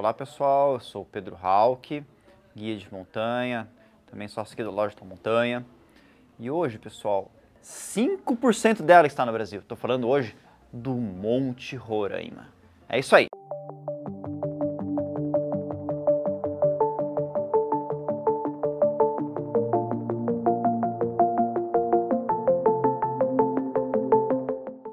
Olá pessoal, eu sou o Pedro Halk, guia de montanha, também sócio aqui da Loja da Montanha. E hoje, pessoal, 5% dela está no Brasil. Estou falando hoje do Monte Roraima. É isso aí.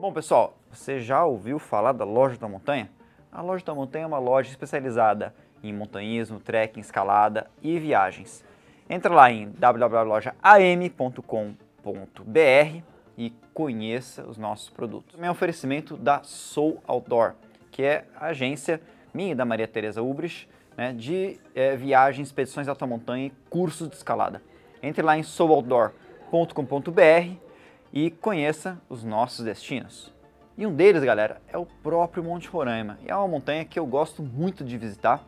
Bom, pessoal, você já ouviu falar da Loja da Montanha? A Loja da Montanha é uma loja especializada em montanhismo, trekking, escalada e viagens. Entra lá em www.lojaam.com.br e conheça os nossos produtos. Também é um oferecimento da Soul Outdoor, que é a agência minha e da Maria Tereza Ubrich, né, de é, viagens, expedições alta montanha e cursos de escalada. Entre lá em souloutdoor.com.br e conheça os nossos destinos. E um deles, galera, é o próprio Monte Roraima. E é uma montanha que eu gosto muito de visitar.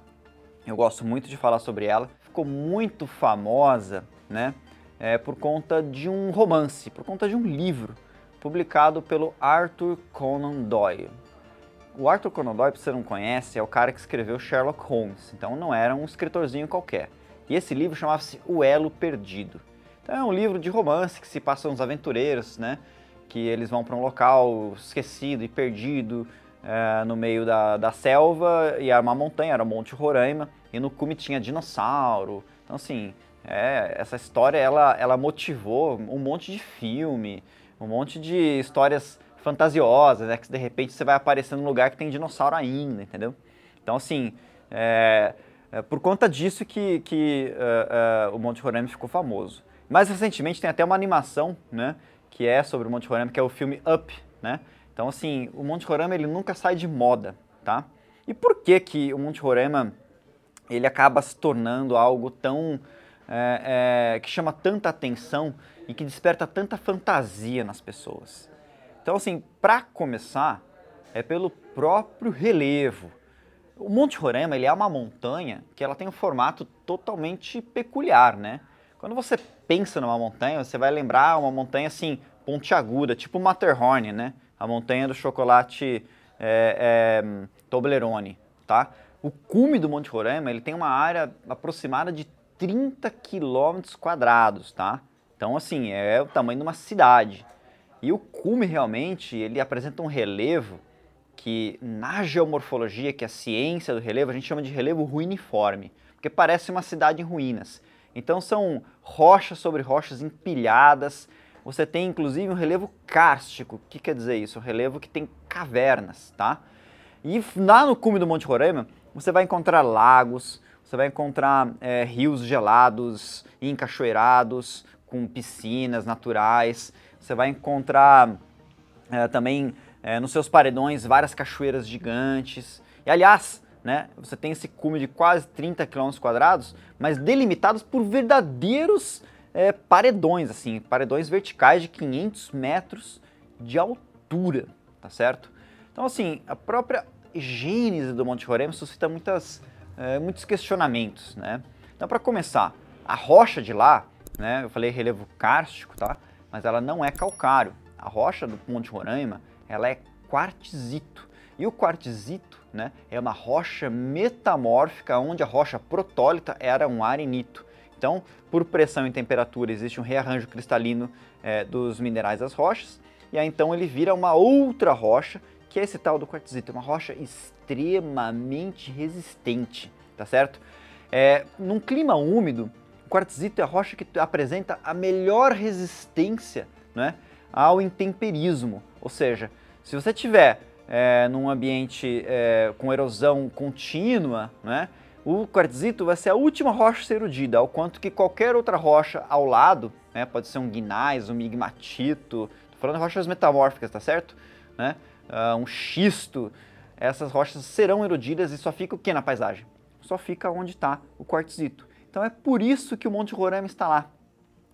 Eu gosto muito de falar sobre ela. Ficou muito famosa, né? É, por conta de um romance, por conta de um livro publicado pelo Arthur Conan Doyle. O Arthur Conan Doyle, se você não conhece, é o cara que escreveu Sherlock Holmes, então não era um escritorzinho qualquer. E esse livro chamava-se O Elo Perdido. Então é um livro de romance que se passa uns aventureiros, né? Que eles vão para um local esquecido e perdido é, no meio da, da selva e era uma montanha, era o Monte Roraima e no cume tinha dinossauro. Então assim, é, essa história ela, ela motivou um monte de filme, um monte de histórias fantasiosas, né? Que de repente você vai aparecer num lugar que tem dinossauro ainda, entendeu? Então assim, é, é por conta disso que, que uh, uh, o Monte Roraima ficou famoso. Mais recentemente tem até uma animação, né, que é sobre o Monte Roraima, que é o filme Up, né? Então assim, o Monte Roraima ele nunca sai de moda, tá? E por que que o Monte Roraima ele acaba se tornando algo tão é, é, que chama tanta atenção e que desperta tanta fantasia nas pessoas? Então assim, para começar, é pelo próprio relevo. O Monte Roraima ele é uma montanha que ela tem um formato totalmente peculiar, né? Quando você pensa numa montanha, você vai lembrar uma montanha assim, pontiaguda, tipo Matterhorn, né? A montanha do chocolate é, é, Toblerone, tá? O cume do Monte Roraima, ele tem uma área aproximada de 30 quilômetros quadrados, tá? Então, assim, é o tamanho de uma cidade. E o cume, realmente, ele apresenta um relevo que, na geomorfologia, que é a ciência do relevo, a gente chama de relevo ruiniforme, porque parece uma cidade em ruínas. Então são rochas sobre rochas empilhadas. Você tem inclusive um relevo kárstico. O que quer dizer isso? Um relevo que tem cavernas, tá? E lá no cume do Monte Roraima, você vai encontrar lagos, você vai encontrar é, rios gelados, encachoeirados, com piscinas naturais. Você vai encontrar é, também é, nos seus paredões várias cachoeiras gigantes. E aliás, né? Você tem esse cume de quase 30 km quadrados, mas delimitados por verdadeiros é, paredões, assim, paredões verticais de 500 metros de altura, tá certo? Então, assim, a própria gênese do Monte Roraima suscita muitas, é, muitos questionamentos, né? Então, para começar, a rocha de lá, né? Eu falei relevo kárstico, tá? Mas ela não é calcário. A rocha do Monte Roraima, ela é quartzito. E o quartzito né, é uma rocha metamórfica, onde a rocha protólita era um arenito. Então, por pressão e temperatura, existe um rearranjo cristalino é, dos minerais das rochas, e aí então ele vira uma outra rocha, que é esse tal do quartzito, uma rocha extremamente resistente, tá certo? É, num clima úmido, o quartzito é a rocha que apresenta a melhor resistência né, ao intemperismo, ou seja, se você tiver é, num ambiente é, com erosão contínua, né, o quartzito vai ser a última rocha a ser erudida, ao quanto que qualquer outra rocha ao lado, né, pode ser um guinais, um migmatito, tô falando de rochas metamórficas, tá certo? Né, uh, um xisto, essas rochas serão erudidas e só fica o que na paisagem? Só fica onde está o quartzito. Então é por isso que o Monte Roraima está lá.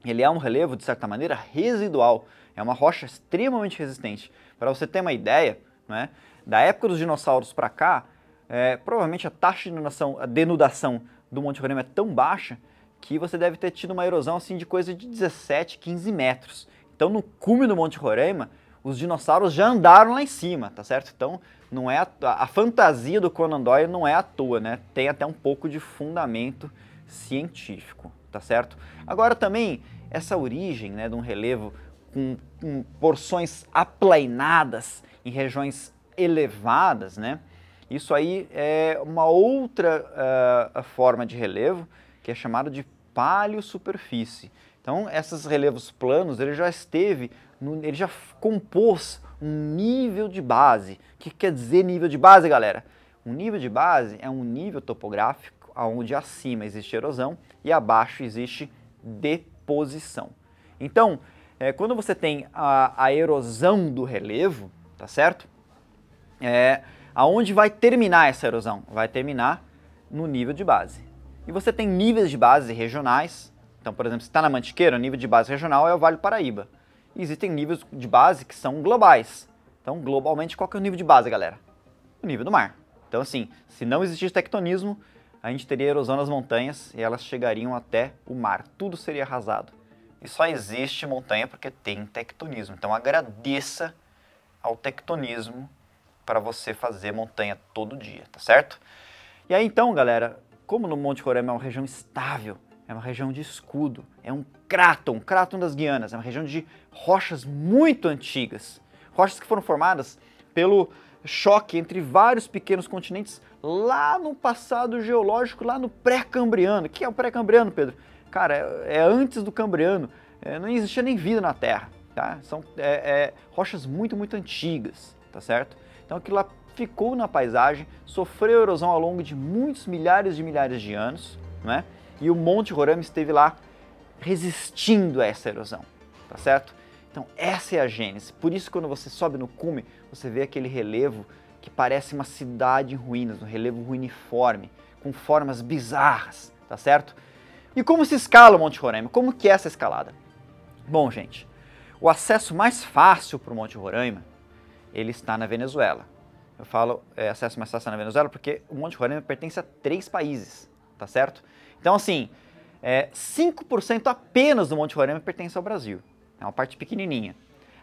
Ele é um relevo, de certa maneira, residual. É uma rocha extremamente resistente. Para você ter uma ideia, né? Da época dos dinossauros para cá, é, provavelmente a taxa de denudação, a denudação do Monte Roraima é tão baixa que você deve ter tido uma erosão assim de coisa de 17, 15 metros. Então no cume do Monte Roraima, os dinossauros já andaram lá em cima, tá certo? Então, não é a, a, fantasia do Conan Doyle não é à toa, né? Tem até um pouco de fundamento científico, tá certo? Agora também essa origem, né, de um relevo com, com porções aplainadas em regiões elevadas, né? Isso aí é uma outra uh, forma de relevo que é chamado de paleosuperfície. Então, esses relevos planos, ele já esteve, no, ele já compôs um nível de base. O que quer dizer nível de base, galera? Um nível de base é um nível topográfico onde acima existe erosão e abaixo existe deposição. Então, é, quando você tem a, a, erosão do relevo, tá certo? É, aonde vai terminar essa erosão? Vai terminar no nível de base. E você tem níveis de base regionais. Então, por exemplo, se está na Mantiqueira, o nível de base regional é o Vale do Paraíba. E existem níveis de base que são globais. Então, globalmente, qual que é o nível de base, galera? O nível do mar. Então, assim, se não existisse tectonismo, a gente teria erosão nas montanhas e elas chegariam até o mar. Tudo seria arrasado. E só existe montanha porque tem tectonismo. Então, agradeça ao tectonismo para você fazer montanha todo dia, tá certo? E aí, então, galera, como no Monte Roraima é uma região estável, é uma região de escudo, é um cráton, cráton das Guianas, é uma região de rochas muito antigas, rochas que foram formadas pelo choque entre vários pequenos continentes lá no passado geológico, lá no pré-cambriano. O que é o pré-cambriano, Pedro? Cara, é, é, antes do cambriano, é, não existia nem vida na Terra, tá? São é, é rochas muito, muito antigas, tá certo? Então aquilo lá ficou na paisagem, sofreu erosão ao longo de muitos milhares de milhares de anos, né? E o Monte Roraima esteve lá resistindo a essa erosão, tá certo? Então essa é a gênese. Por isso quando você sobe no cume, você vê aquele relevo que parece uma cidade em ruínas, um relevo ruiniforme, com formas bizarras, tá certo? E como se escala o Monte Roraima? Como que é essa escalada? Bom, gente, o acesso mais fácil para o Monte Roraima, ele está na Venezuela. Eu falo é, acesso mais fácil na Venezuela porque o Monte Roraima pertence a três países, tá certo? Então, assim, é, 5% apenas do Monte Roraima pertence ao Brasil. É uma parte pequenininha.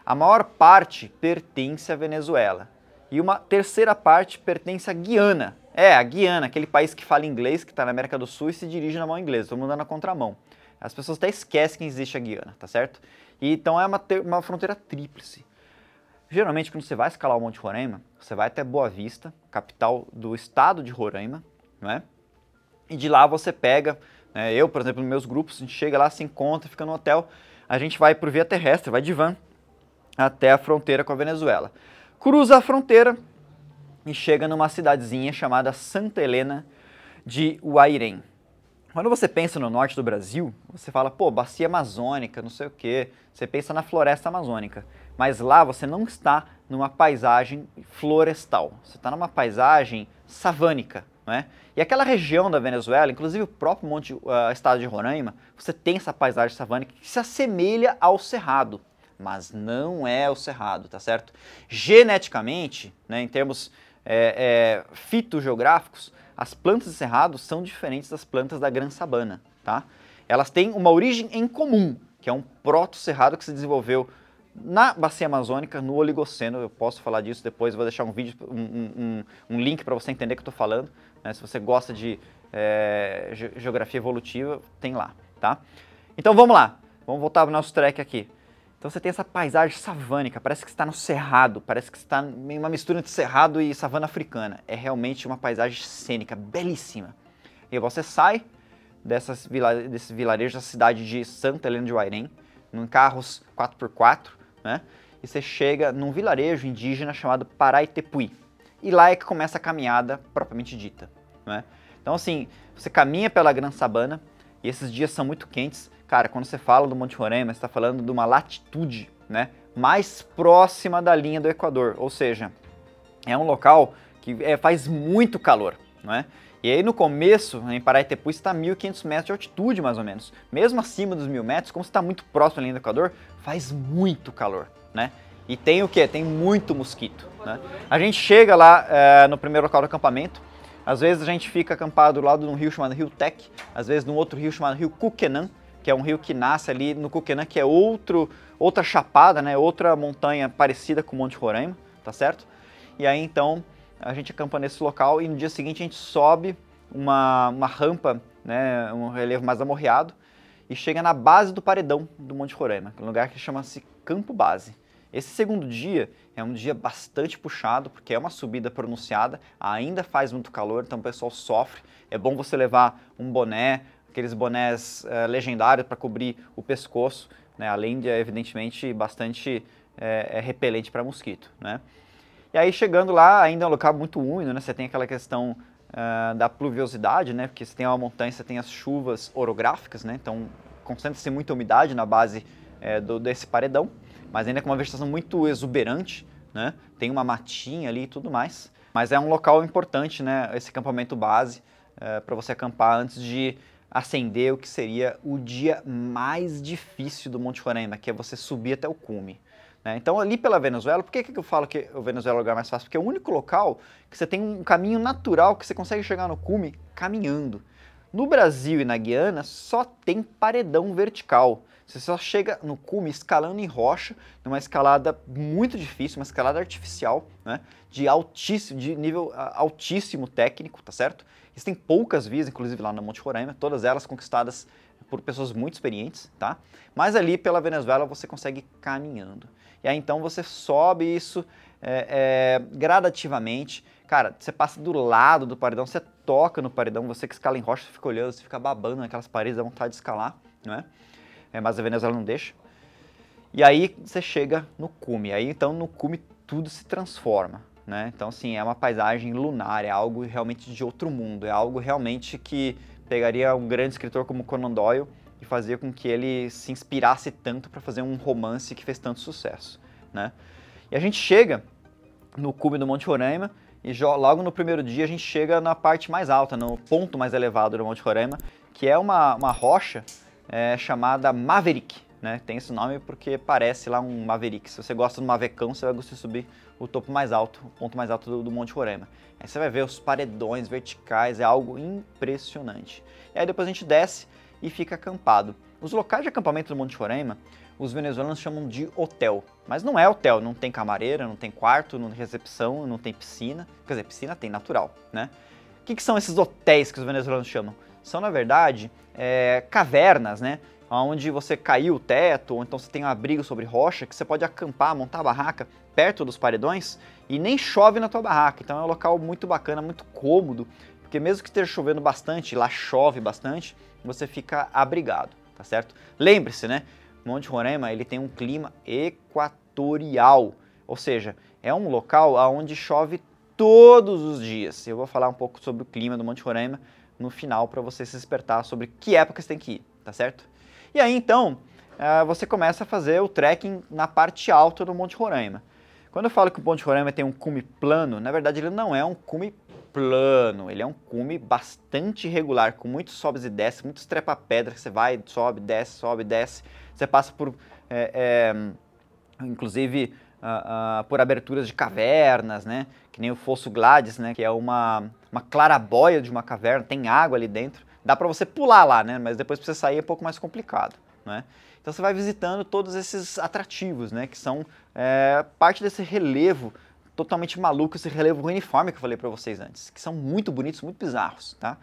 A maior parte pertence à Venezuela. E uma terceira parte pertence à Guiana. É, a Guiana, aquele país que fala inglês, que está na América do Sul e se dirige na mão inglesa, mundo anda na contramão. As pessoas até esquecem que existe a Guiana, tá certo? E, então é uma, uma fronteira tríplice. Geralmente, quando você vai escalar o Monte Roraima, você vai até Boa Vista, capital do estado de Roraima, não é? E de lá você pega, né, eu, por exemplo, nos meus grupos, a gente chega lá, se encontra, fica no hotel, a gente vai por via terrestre, vai de van até a fronteira com a Venezuela. Cruza a fronteira e chega numa cidadezinha chamada Santa Helena de Uairém. Quando você pensa no norte do Brasil, você fala, pô, bacia amazônica, não sei o quê. Você pensa na floresta amazônica mas lá você não está numa paisagem florestal, você está numa paisagem savânica. Né? E aquela região da Venezuela, inclusive o próprio monte, uh, estado de Roraima, você tem essa paisagem savânica que se assemelha ao cerrado, mas não é o cerrado, tá certo? Geneticamente, né, em termos é, é, fitogeográficos, as plantas de cerrado são diferentes das plantas da Gran Sabana, tá? Elas têm uma origem em comum, que é um proto-cerrado que se desenvolveu na bacia amazônica, no Oligoceno, eu posso falar disso depois, vou deixar um vídeo, um, um, um link para você entender o que eu estou falando. Né? Se você gosta de é, geografia evolutiva, tem lá, tá? Então vamos lá, vamos voltar ao nosso trek aqui. Então você tem essa paisagem savânica, parece que está no cerrado, parece que está em uma mistura entre cerrado e savana africana. É realmente uma paisagem cênica, belíssima. E você sai dessas vila desse vilarejo da cidade de Santa Helena de Uairém, em carros 4x4, né? E você chega num vilarejo indígena chamado Paraitepuí. E lá é que começa a caminhada propriamente dita, né? Então assim, você caminha pela Gran Sabana e esses dias são muito quentes. Cara, quando você fala do Monte Roraima, você está falando de uma latitude, né? Mais próxima da linha do Equador, ou seja, é um local que é, faz muito calor, né? E aí no começo, em Paraitepu, está a 1.500 metros de altitude, mais ou menos. Mesmo acima dos 1.000 metros, como está muito próximo da linha do Equador, faz muito calor, né? E tem o que? Tem muito mosquito, né? A gente chega lá é, no primeiro local do acampamento, às vezes a gente fica acampado do lado de um rio chamado Rio Tec, às vezes num outro rio chamado Rio Kukenan, que é um rio que nasce ali no Cuquenã, que é outro, outra chapada, né? Outra montanha parecida com o Monte Roraima, tá certo? E aí então a gente acampa nesse local e no dia seguinte a gente sobe uma, uma rampa, né? Um relevo mais amorreado e chega na base do paredão do Monte Roraima, um lugar que chama-se Campo Base. Esse segundo dia é um dia bastante puxado, porque é uma subida pronunciada, ainda faz muito calor, então o pessoal sofre. É bom você levar um boné, aqueles bonés é, legendários para cobrir o pescoço, né? além de, evidentemente, bastante é, é repelente para mosquito. Né? E aí, chegando lá, ainda é um local muito úmido, né? você tem aquela questão uh, da pluviosidade, né? porque você tem uma montanha, você tem as chuvas orográficas, né? então concentra-se muita umidade na base é, do, desse paredão mas ainda com uma vegetação muito exuberante, né? Tem uma matinha ali e tudo mais. Mas é um local importante, né? Esse acampamento base é, para você acampar antes de ascender o que seria o dia mais difícil do Monte Roraima, que é você subir até o cume. Né? Então, ali pela Venezuela, por que, que eu falo que o Venezuela é o lugar mais fácil? Porque é o único local que você tem um caminho natural que você consegue chegar no cume caminhando. No Brasil e na Guiana, só tem paredão vertical. Você só chega no cume escalando em rocha, numa escalada muito difícil, uma escalada artificial, né? De altíssimo, de nível altíssimo técnico, tá certo? Existem poucas vias, inclusive lá no Monte Roraima, todas elas conquistadas por pessoas muito experientes, tá? Mas ali pela Venezuela você consegue caminhando. E aí então você sobe isso é, é, gradativamente. Cara, você passa do lado do paredão, você toca no paredão, você que escala em rocha, você fica olhando, você fica babando naquelas paredes, dá vontade de escalar, não é? É, mas a Venezuela não deixa. E aí você chega no cume, aí então no cume tudo se transforma, né? Então assim, é uma paisagem lunar, é algo realmente de outro mundo, é algo realmente que pegaria um grande escritor como Conan Doyle e fazia com que ele se inspirasse tanto para fazer um romance que fez tanto sucesso, né? E a gente chega no cume do Monte Roraima e logo no primeiro dia a gente chega na parte mais alta, no ponto mais elevado do Monte Roraima, que é uma, uma rocha é, chamada Maverick. Né? Tem esse nome porque parece lá um Maverick. Se você gosta do Mavecão, você vai gostar de subir o topo mais alto, o ponto mais alto do, do Monte Roraima. Aí você vai ver os paredões verticais, é algo impressionante. E aí depois a gente desce e fica acampado. Os locais de acampamento do Monte Roraima, os venezuelanos chamam de hotel. Mas não é hotel, não tem camareira, não tem quarto, não tem recepção, não tem piscina. Quer dizer, piscina tem, natural, né? O que, que são esses hotéis que os venezuelanos chamam? São, na verdade, é, cavernas, né? Onde você caiu o teto, ou então você tem um abrigo sobre rocha, que você pode acampar, montar a barraca perto dos paredões e nem chove na tua barraca. Então é um local muito bacana, muito cômodo, porque mesmo que esteja chovendo bastante, lá chove bastante, você fica abrigado, tá certo? Lembre-se, né? Monte Roraima ele tem um clima equatorial, ou seja, é um local onde chove todos os dias. Eu vou falar um pouco sobre o clima do Monte Roraima no final para você se despertar sobre que época você tem que ir, tá certo? E aí então uh, você começa a fazer o trekking na parte alta do Monte Roraima. Quando eu falo que o Monte Roraima tem um cume plano, na verdade ele não é um cume plano, ele é um cume bastante irregular, com muitos sobes e desces, muitos trepa-pedras, você vai, sobe, desce, sobe, desce, você passa por, é, é, inclusive, uh, uh, por aberturas de cavernas, né? Que nem o Fosso Gladys, né? Que é uma, uma clarabóia de uma caverna, tem água ali dentro. Dá para você pular lá, né? Mas depois para você sair é um pouco mais complicado, né? Então você vai visitando todos esses atrativos, né? Que são é, parte desse relevo totalmente maluco, esse relevo uniforme que eu falei para vocês antes, que são muito bonitos, muito bizarros, tá?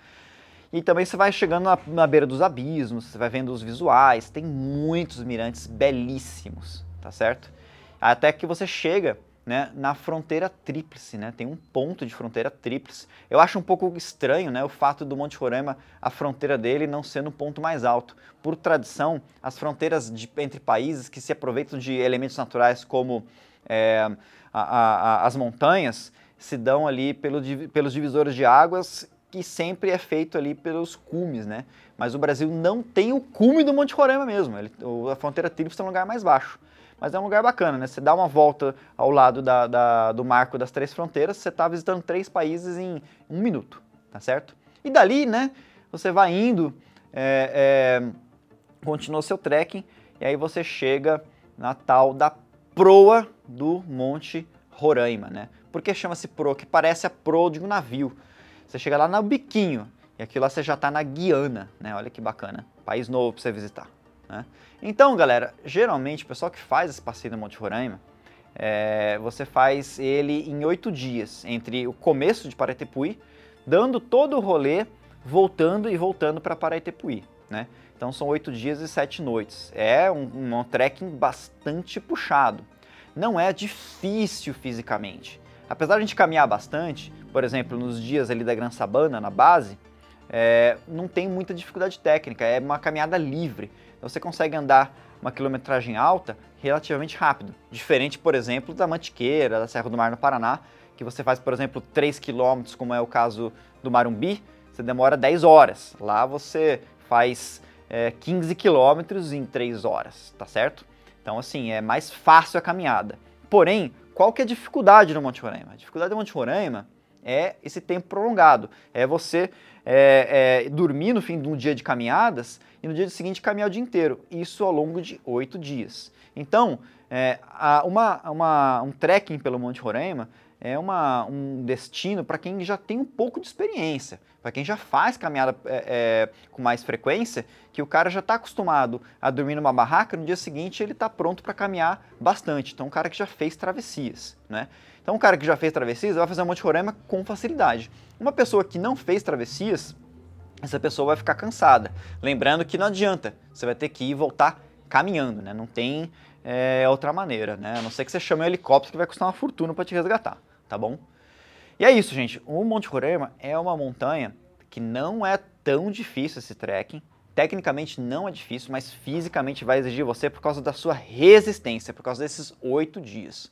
E também você vai chegando na, na, beira dos abismos, você vai vendo os visuais, tem muitos mirantes belíssimos, tá certo? até que você chega né, na fronteira tríplice, né? Tem um ponto de fronteira tríplice. Eu acho um pouco estranho, né, o fato do Monte Roraima, a fronteira dele não ser no ponto mais alto. Por tradição, as fronteiras de, entre países que se aproveitam de elementos naturais como é, a, a, as montanhas se dão ali pelo, pelos divisores de águas que sempre é feito ali pelos cumes, né? Mas o Brasil não tem o cume do Monte Roraima mesmo. Ele, a fronteira tríplice é um lugar mais baixo. Mas é um lugar bacana, né? Você dá uma volta ao lado da, da, do marco das três fronteiras, você está visitando três países em um minuto, tá certo? E dali, né, você vai indo, é, é, continua seu trekking, e aí você chega na tal da proa do Monte Roraima, né? Por que chama-se proa? Que parece a proa de um navio. Você chega lá no biquinho, E aqui lá você já está na Guiana, né? Olha que bacana, país novo para você visitar. Né? Então, galera, geralmente o pessoal que faz esse passeio no Monte Roraima, é, você faz ele em oito dias, entre o começo de Paraitepuí, dando todo o rolê, voltando e voltando para Paraitepuí, né? Então são oito dias e sete noites. É um, um trekking bastante puxado. Não é difícil fisicamente. Apesar de a gente caminhar bastante, por exemplo, nos dias ali da Gran Sabana, na base, é, não tem muita dificuldade técnica, é uma caminhada livre. Então você consegue andar uma quilometragem alta relativamente rápido. Diferente, por exemplo, da Mantiqueira, da Serra do Mar no Paraná, que você faz, por exemplo, 3 km, como é o caso do Marumbi, você demora 10 horas. Lá você faz é, 15 quilômetros em 3 horas, tá certo? Então, assim, é mais fácil a caminhada. Porém, qual que é a dificuldade no Monte Roraima? A dificuldade do Monte Roraima é esse tempo prolongado. É você é, é, dormir no fim de um dia de caminhadas e no dia seguinte caminhar o dia inteiro. Isso ao longo de oito dias. Então, é, uma, uma, um trekking pelo Monte Roraima é uma, um destino para quem já tem um pouco de experiência, para quem já faz caminhada é, é, com mais frequência, que o cara já está acostumado a dormir numa barraca, no dia seguinte ele está pronto para caminhar bastante. Então, um cara que já fez travessias, né? Então, um cara que já fez travessias vai fazer um Monte Roraima com facilidade. Uma pessoa que não fez travessias, essa pessoa vai ficar cansada. Lembrando que não adianta, você vai ter que ir voltar caminhando, né? Não tem é, outra maneira, né? A não ser que você chame um helicóptero que vai custar uma fortuna para te resgatar tá bom? E é isso, gente. O Monte Roraima é uma montanha que não é tão difícil esse trekking. Tecnicamente não é difícil, mas fisicamente vai exigir você por causa da sua resistência, por causa desses oito dias.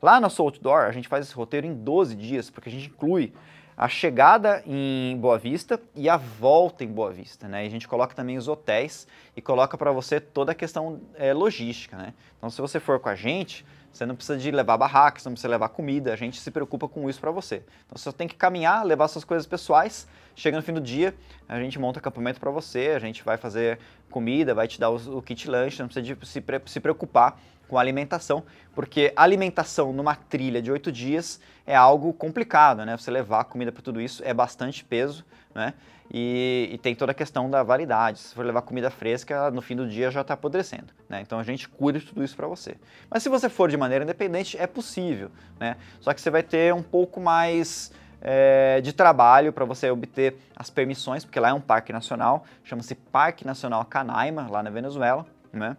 Lá na Soul Outdoor, a gente faz esse roteiro em 12 dias, porque a gente inclui a chegada em Boa Vista e a volta em Boa Vista, né? E a gente coloca também os hotéis e coloca para você toda a questão é, logística, né? Então, se você for com a gente, você não precisa de levar barraca, você não precisa levar comida, a gente se preocupa com isso para você. Então você só tem que caminhar, levar suas coisas pessoais, chega no fim do dia, a gente monta acampamento para você, a gente vai fazer comida, vai te dar o, o kit lanche, não precisa de se, se preocupar com alimentação, porque alimentação numa trilha de oito dias é algo complicado, né? Você levar comida para tudo isso é bastante peso, né? E, e, tem toda a questão da validade. Se for levar comida fresca, no fim do dia já está apodrecendo. Né? Então a gente cuida de tudo isso para você. Mas se você for de maneira independente, é possível. Né? Só que você vai ter um pouco mais é, de trabalho para você obter as permissões, porque lá é um parque nacional, chama-se Parque Nacional Canaima, lá na Venezuela. Né?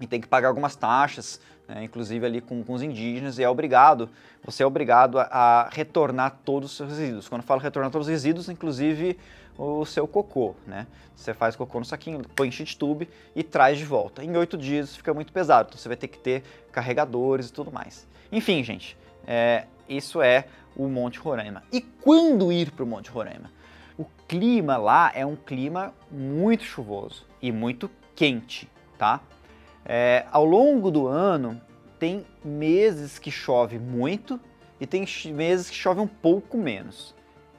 E tem que pagar algumas taxas, né? inclusive ali com, com, os indígenas, e é obrigado, você é obrigado a, a retornar todos os seus resíduos. Quando eu falo retornar todos os resíduos, inclusive o seu cocô, né? Você faz cocô no saquinho, põe em sheet tube e traz de volta. Em oito dias fica muito pesado, então você vai ter que ter carregadores e tudo mais. Enfim, gente, é, isso é o Monte Roraima. E quando ir para o Monte Roraima? O clima lá é um clima muito chuvoso e muito quente, tá? É, ao longo do ano tem meses que chove muito e tem meses que chove um pouco menos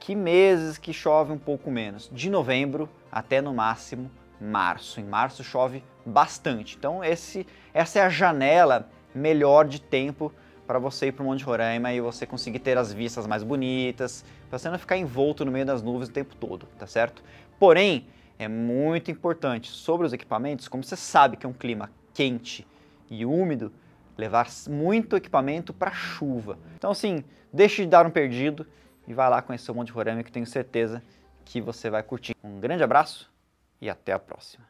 que meses que chove um pouco menos? De novembro até no máximo março. Em março chove bastante. Então esse, essa é a janela melhor de tempo para você ir para o Monte Roraima e você conseguir ter as vistas mais bonitas, para você não ficar envolto no meio das nuvens o tempo todo, tá certo? Porém, é muito importante sobre os equipamentos, como você sabe que é um clima quente e úmido, levar muito equipamento para chuva. Então assim, deixe de dar um perdido e vai lá conhecer o Monte Roraima que tenho certeza que você vai curtir. Um grande abraço e até a próxima.